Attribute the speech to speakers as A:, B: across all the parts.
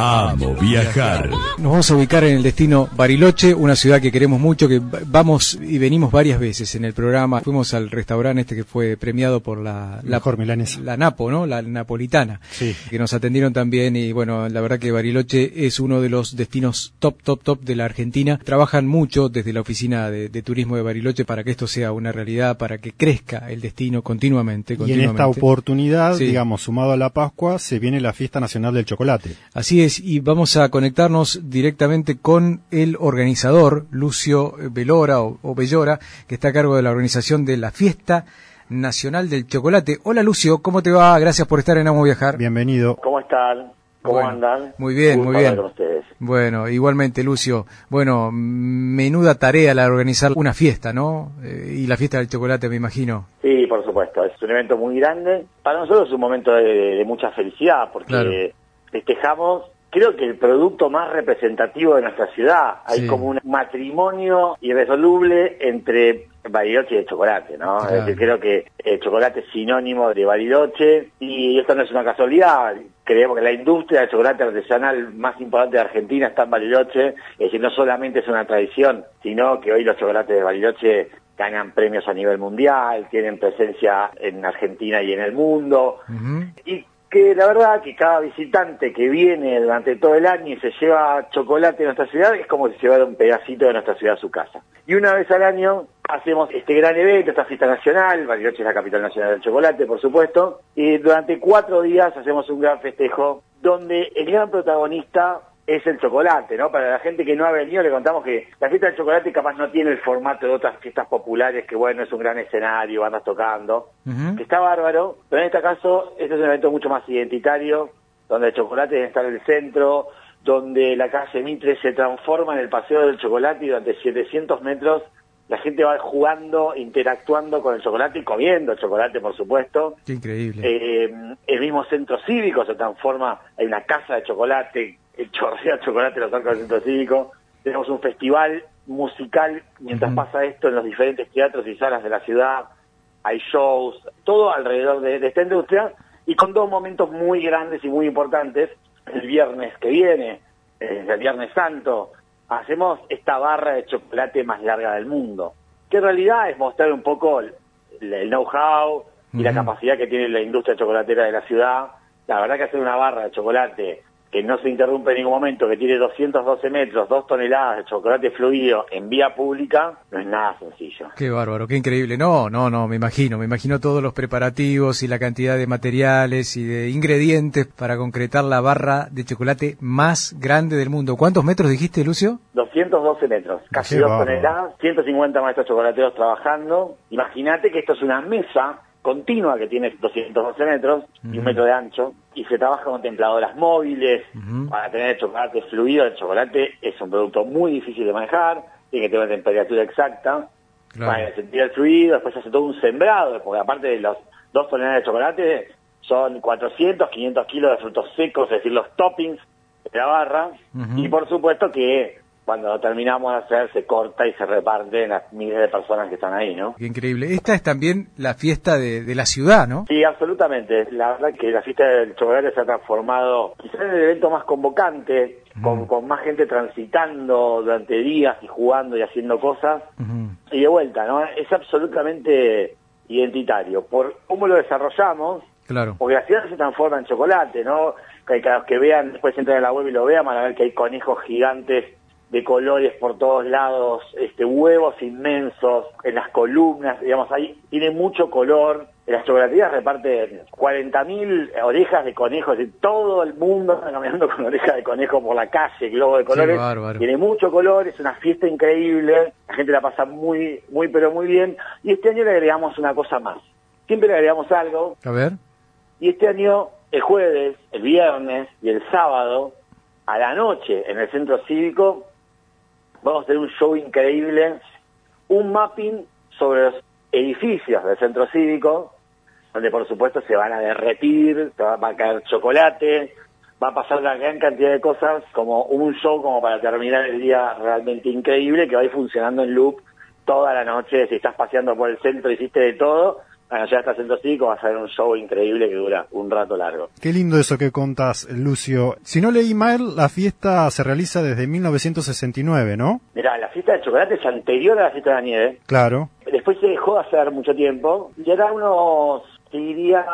A: Amo viajar.
B: Nos vamos a ubicar en el destino Bariloche, una ciudad que queremos mucho, que vamos y venimos varias veces en el programa. Fuimos al restaurante este que fue premiado por la,
C: la mejor milanesa.
B: La Napo, ¿no? La napolitana.
C: Sí.
B: Que nos atendieron también y bueno, la verdad que Bariloche es uno de los destinos top, top, top de la Argentina. Trabajan mucho desde la oficina de, de turismo de Bariloche para que esto sea una realidad, para que crezca el destino continuamente.
C: Y en esta oportunidad,
B: Sí.
C: digamos, sumado a la Pascua, se viene la fiesta nacional del chocolate.
B: Así es, y vamos a conectarnos directamente con el organizador, Lucio Velora o, o Bellora, que está a cargo de la organización de la Fiesta Nacional del Chocolate. Hola Lucio, ¿cómo te va? Gracias por estar en Amo Viajar.
C: Bienvenido.
D: ¿Cómo están? ¿Cómo
B: Bueno,
D: andan?
B: muy bien,
D: Gusto
B: muy bien. Bueno, igualmente Lucio, bueno, menuda tarea la de organizar una fiesta, ¿no? Eh, y la fiesta del chocolate, me imagino.
D: Sí, por supuesto. Es un evento muy grande. Para nosotros es un momento de, de mucha felicidad porque
B: Claro.
D: festejamos, creo que el producto más representativo de nuestra ciudad. Hay
B: Sí.
D: como un matrimonio irresoluble entre Bariloche y el chocolate, ¿no?
B: Claro.
D: Es decir, creo que el chocolate es sinónimo de Bariloche y esto no es una casualidad. Creemos que la industria del chocolate artesanal más importante de Argentina está en Bariloche. Es decir, no solamente es una tradición, sino que hoy los chocolates de Bariloche ganan premios a nivel mundial, tienen presencia en Argentina y en el mundo.
B: Ujú.
D: Y que la verdad que cada visitante que viene durante todo el año y se lleva chocolate en nuestra ciudad es como si llevara un pedacito de nuestra ciudad a su casa. Y una vez al año hacemos este gran evento, esta fiesta nacional, Bariloche es la capital nacional del chocolate, por supuesto, y durante cuatro días hacemos un gran festejo donde el gran protagonista es el chocolate, ¿no? Para la gente que no ha venido le contamos que la fiesta del chocolate capaz no tiene el formato de otras fiestas populares, que bueno, es un gran escenario, bandas tocando, que está bárbaro, pero en este caso este es un evento mucho más identitario, donde el chocolate debe estar en el centro, donde la calle Mitre se transforma en el paseo del chocolate y durante 700 metros la gente va jugando, interactuando con el chocolate y comiendo el chocolate, por supuesto.
B: Qué increíble.
D: Eh, el mismo centro cívico se transforma en una casa de chocolate, el chorrea chocolate los arcos del centro cívico. Tenemos un festival musical mientras pasa esto en los diferentes teatros y salas de la ciudad. Hay shows, todo alrededor de, de esta industria y con dos momentos muy grandes y muy importantes. El viernes que viene, eh, el Viernes Santo, hacemos esta barra de chocolate más larga del mundo, que en realidad es mostrar un poco el, el know-how y la capacidad que tiene la industria chocolatera de la ciudad. La verdad que hacer una barra de chocolate que no se interrumpe en ningún momento, que tiene 212 metros, dos toneladas de chocolate fluido en vía pública, no es nada sencillo.
B: Qué bárbaro, qué increíble. No, no, no, me imagino, me imagino todos los preparativos y la cantidad de materiales y de ingredientes para concretar la barra de chocolate más grande del mundo. ¿Cuántos metros dijiste, Lucio?
D: 212 metros, casi
C: Qué
D: dos
C: bárbaro.
D: toneladas, 150 maestros chocolateros trabajando. Imagínate que esto es una mesa continua que tiene 212 metros y un metro de ancho y se trabaja con templadoras móviles para tener el chocolate fluido. El chocolate es un producto muy difícil de manejar, tiene que tener una temperatura exacta
B: Claro.
D: para sentir el fluido, después se hace todo un sembrado, porque aparte de los dos toneladas de chocolate, son 400, 500 kilos de frutos secos, es decir, los toppings de la barra, y por supuesto que cuando terminamos de hacer se corta y se reparte en las miles de personas que están ahí, ¿no?
B: Qué increíble. Esta es también la fiesta de, de la ciudad, ¿no?
D: Sí, absolutamente. La verdad que la fiesta del chocolate se ha transformado quizás en el evento más convocante, con, con más gente transitando durante días y jugando y haciendo cosas. Y de vuelta, ¿no? Es absolutamente identitario. Por cómo lo desarrollamos,
B: Claro.
D: porque la ciudad se transforma en chocolate, ¿no? Que, que los que vean, después entran en la web y lo vean, van a ver que hay conejos gigantes de colores por todos lados, este huevos inmensos en las columnas, digamos, ahí tiene mucho color. En las chocolaterías reparten 40.000 orejas de conejos, y todo el mundo está caminando con orejas de conejo por la calle, globo de colores. Tiene mucho color, es una fiesta increíble, la gente la pasa muy, muy, pero muy bien. Y este año le agregamos una cosa más. Siempre le agregamos algo,
B: A ver.
D: y este año, el jueves, el viernes y el sábado, a la noche, en el centro cívico, vamos a tener un show increíble, un mapping sobre los edificios del centro cívico, donde por supuesto se van a derretir, va a caer chocolate, va a pasar una gran cantidad de cosas, como un show como para terminar el día realmente increíble, que va a ir funcionando en loop toda la noche, si estás paseando por el centro, hiciste de todo, Bueno, ya está Centro Cívico, va a ser un show increíble que dura un rato largo.
C: Qué lindo eso que contas, Lucio. Si no leí mal, la fiesta se realiza desde 1969, ¿no?
D: Mirá, la fiesta de chocolate es anterior a la fiesta de la nieve.
C: Claro.
D: Después se dejó de hacer mucho tiempo y era unos, diría,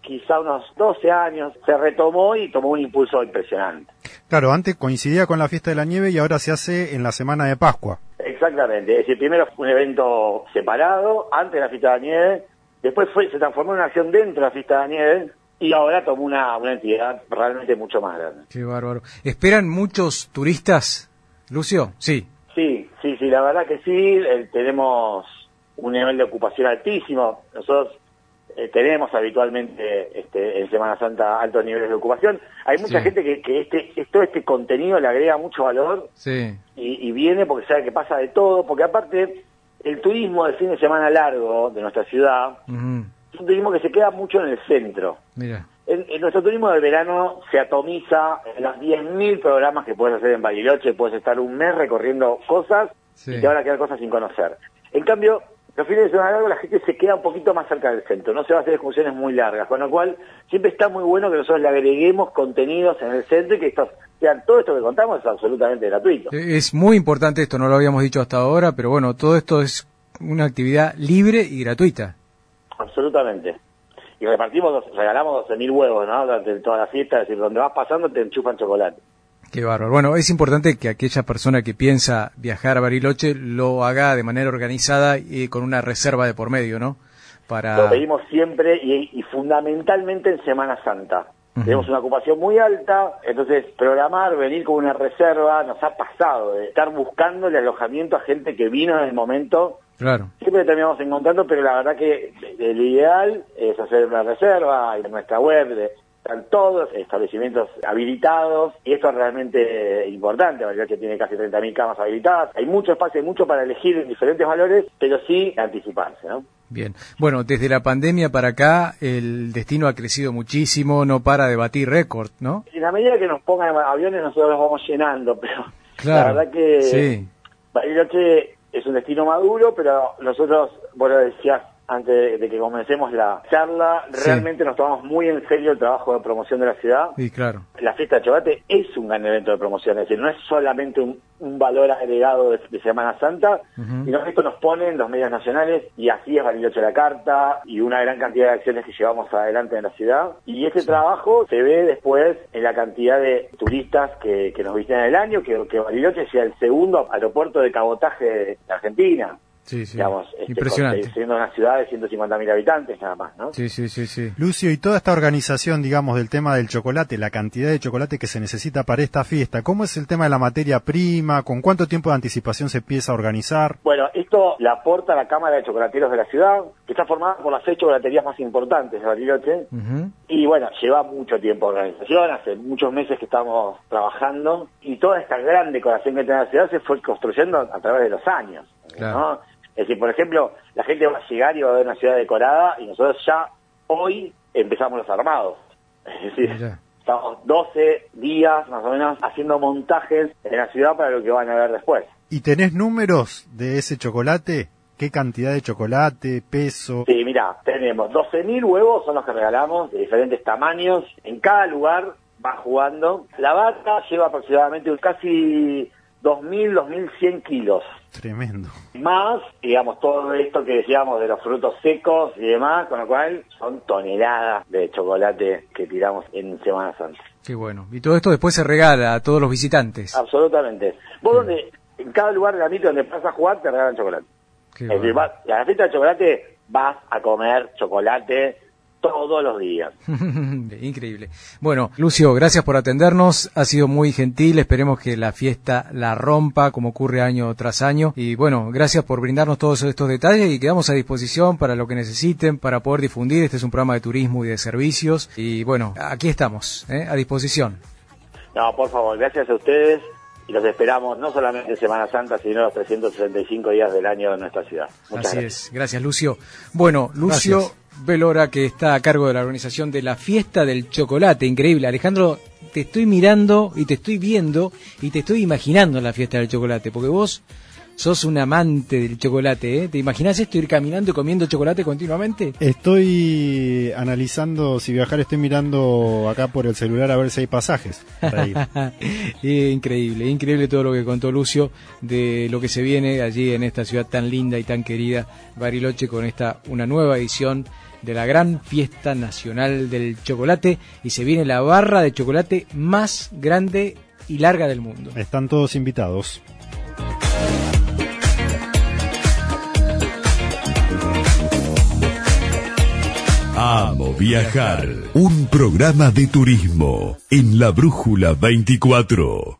D: quizá unos 12 años, se retomó y tomó un impulso impresionante.
C: Claro, antes coincidía con la fiesta de la nieve y ahora se hace en la semana de Pascua.
D: Exactamente, es decir, primero fue un evento separado, antes de la fiesta de la nieve, después fue, se transformó en una acción dentro de la fiesta de la nieve y ahora tomó una, una entidad realmente mucho más grande.
B: Qué bárbaro. ¿Esperan muchos turistas, Lucio? Sí.
D: Sí, sí, sí, la verdad que sí, eh, tenemos un nivel de ocupación altísimo. Nosotros eh, tenemos habitualmente este, en Semana Santa altos niveles de ocupación. Hay mucha
B: Sí.
D: gente que, que este, todo este contenido le agrega mucho valor
B: Sí.
D: y, y viene porque sabe que pasa de todo, porque aparte el turismo del fin de semana largo de nuestra ciudad es un turismo que se queda mucho en el centro.
B: Mira.
D: En, en nuestro turismo del verano se atomiza en los 10.000 programas que puedes hacer en Bariloche, puedes estar un mes recorriendo cosas
B: Sí.
D: y te van a quedar cosas sin conocer. En cambio, los fines de semana largos la gente se queda un poquito más cerca del centro, no se va a hacer excursiones muy largas, con lo cual siempre está muy bueno que nosotros le agreguemos contenidos en el centro y que estos, sean, todo esto que contamos es absolutamente gratuito.
B: Eh, Es muy importante esto, no lo habíamos dicho hasta ahora, pero bueno, todo esto es una actividad libre y gratuita.
D: Absolutamente. Y repartimos, regalamos 12.000 huevos, ¿no? Durante toda la fiesta, es decir, donde vas pasando te enchufan chocolate.
B: Qué bárbaro. Bueno, es importante que aquella persona que piensa viajar a Bariloche lo haga de manera organizada y con una reserva de por medio, ¿no? Para...
D: Lo pedimos siempre y, y fundamentalmente en Semana Santa. Tenemos una ocupación muy alta, entonces programar, venir con una reserva, nos ha pasado de estar buscando el alojamiento a gente que vino en el momento.
B: Claro.
D: Siempre terminamos encontrando, pero la verdad que el ideal es hacer una reserva en nuestra web. de- están todos establecimientos habilitados y esto es realmente importante, Bariloche tiene casi 30.000 camas habilitadas, hay mucho espacio, hay mucho para elegir en diferentes valores, pero sí anticiparse, ¿no?
B: Bien. Bueno, desde la pandemia para acá el destino ha crecido muchísimo, no para de batir récord, ¿no?
D: En la medida que nos pongan aviones nosotros los vamos llenando, pero
B: Claro.
D: la verdad que
B: Sí.
D: Bariloche es un destino maduro, pero nosotros, lo decías antes de, que comencemos la charla,
B: Sí.
D: realmente nos tomamos muy en serio el trabajo de promoción de la ciudad.
B: Sí, claro.
D: La fiesta de chocolate es un gran evento de promoción, es decir, no es solamente un, un valor agregado de, de Semana Santa,
B: Ujú.
D: sino que esto nos pone en los medios nacionales y así es Bariloche la carta y una gran cantidad de acciones que llevamos adelante en la ciudad. Y ese trabajo se ve después en la cantidad de turistas que, que nos visitan el año, que, que Bariloche sea el segundo aeropuerto de cabotaje de Argentina.
B: Sí, sí.
D: Digamos, este,
B: Impresionante.
D: con- siendo una ciudad de 150.000 habitantes nada más, ¿no?
B: Sí, sí, sí, sí.
C: Lucio, y toda esta organización, digamos, del tema del chocolate, la cantidad de chocolate que se necesita para esta fiesta, ¿cómo es el tema de la materia prima? ¿Con cuánto tiempo de anticipación se empieza a organizar?
D: Bueno, esto la aporta la Cámara de Chocolateros de la ciudad, que está formada por las seis chocolaterías más importantes de Bariloche. Y bueno, lleva mucho tiempo de organización, hace muchos meses que estamos trabajando y toda esta gran decoración que tiene la ciudad se fue construyendo a través de los años.
B: Claro.
D: ¿no? Es decir, por ejemplo, la gente va a llegar y va a ver una ciudad decorada y nosotros ya hoy empezamos los armados. Es decir, estamos 12 días más o menos haciendo montajes en la ciudad para lo que van a ver después.
C: ¿Y tenés números de ese chocolate? ¿Qué cantidad de chocolate, peso?
D: Sí, mira, tenemos 12.000 huevos, son los que regalamos, de diferentes tamaños. En cada lugar va jugando. La vaca lleva aproximadamente un casi 2.000, 2.100 kilos.
C: Tremendo.
D: Más, digamos, todo esto que decíamos de los frutos secos y demás, con lo cual son toneladas de chocolate que tiramos en Semana Santa.
B: Qué bueno. Y todo esto después se regala a todos los visitantes.
D: Absolutamente. Vos donde, en cada lugar de la mito donde vas a jugar, te regalan chocolate.
B: Qué
D: Es decir, vas- a la fiesta de chocolate vas a comer chocolate todos los días.
B: Increíble. Bueno, Lucio, gracias por atendernos. Ha sido muy gentil. Esperemos que la fiesta la rompa como ocurre año tras año. Y bueno, gracias por brindarnos todos estos detalles y quedamos a disposición para lo que necesiten, para poder difundir. Este es un programa de turismo y de servicios. Y bueno, aquí estamos, ¿eh? a disposición.
D: No, por favor, gracias a ustedes y los esperamos no solamente en Semana Santa, sino los 365 días del año en nuestra ciudad. Muchas
B: Así
D: gracias.
B: es. Gracias, Lucio. Bueno, Lucio
C: Gracias.
B: Velora, que está a cargo de la organización de la fiesta del chocolate. Increíble. Alejandro, te estoy mirando y te estoy viendo y te estoy imaginando la fiesta del chocolate, porque vos sos un amante del chocolate, ¿eh? ¿Te imaginas esto, ir caminando y comiendo chocolate continuamente?
C: Estoy analizando si viajar, estoy mirando acá por el celular a ver si hay pasajes.
B: increíble, increíble todo lo que contó Lucio de lo que se viene allí en esta ciudad tan linda y tan querida, Bariloche, con esta una nueva edición de la gran fiesta nacional del chocolate y se viene la barra de chocolate más grande y larga del mundo.
C: Están todos invitados.
A: Amo viajar. Un programa de turismo en la Brújula 24.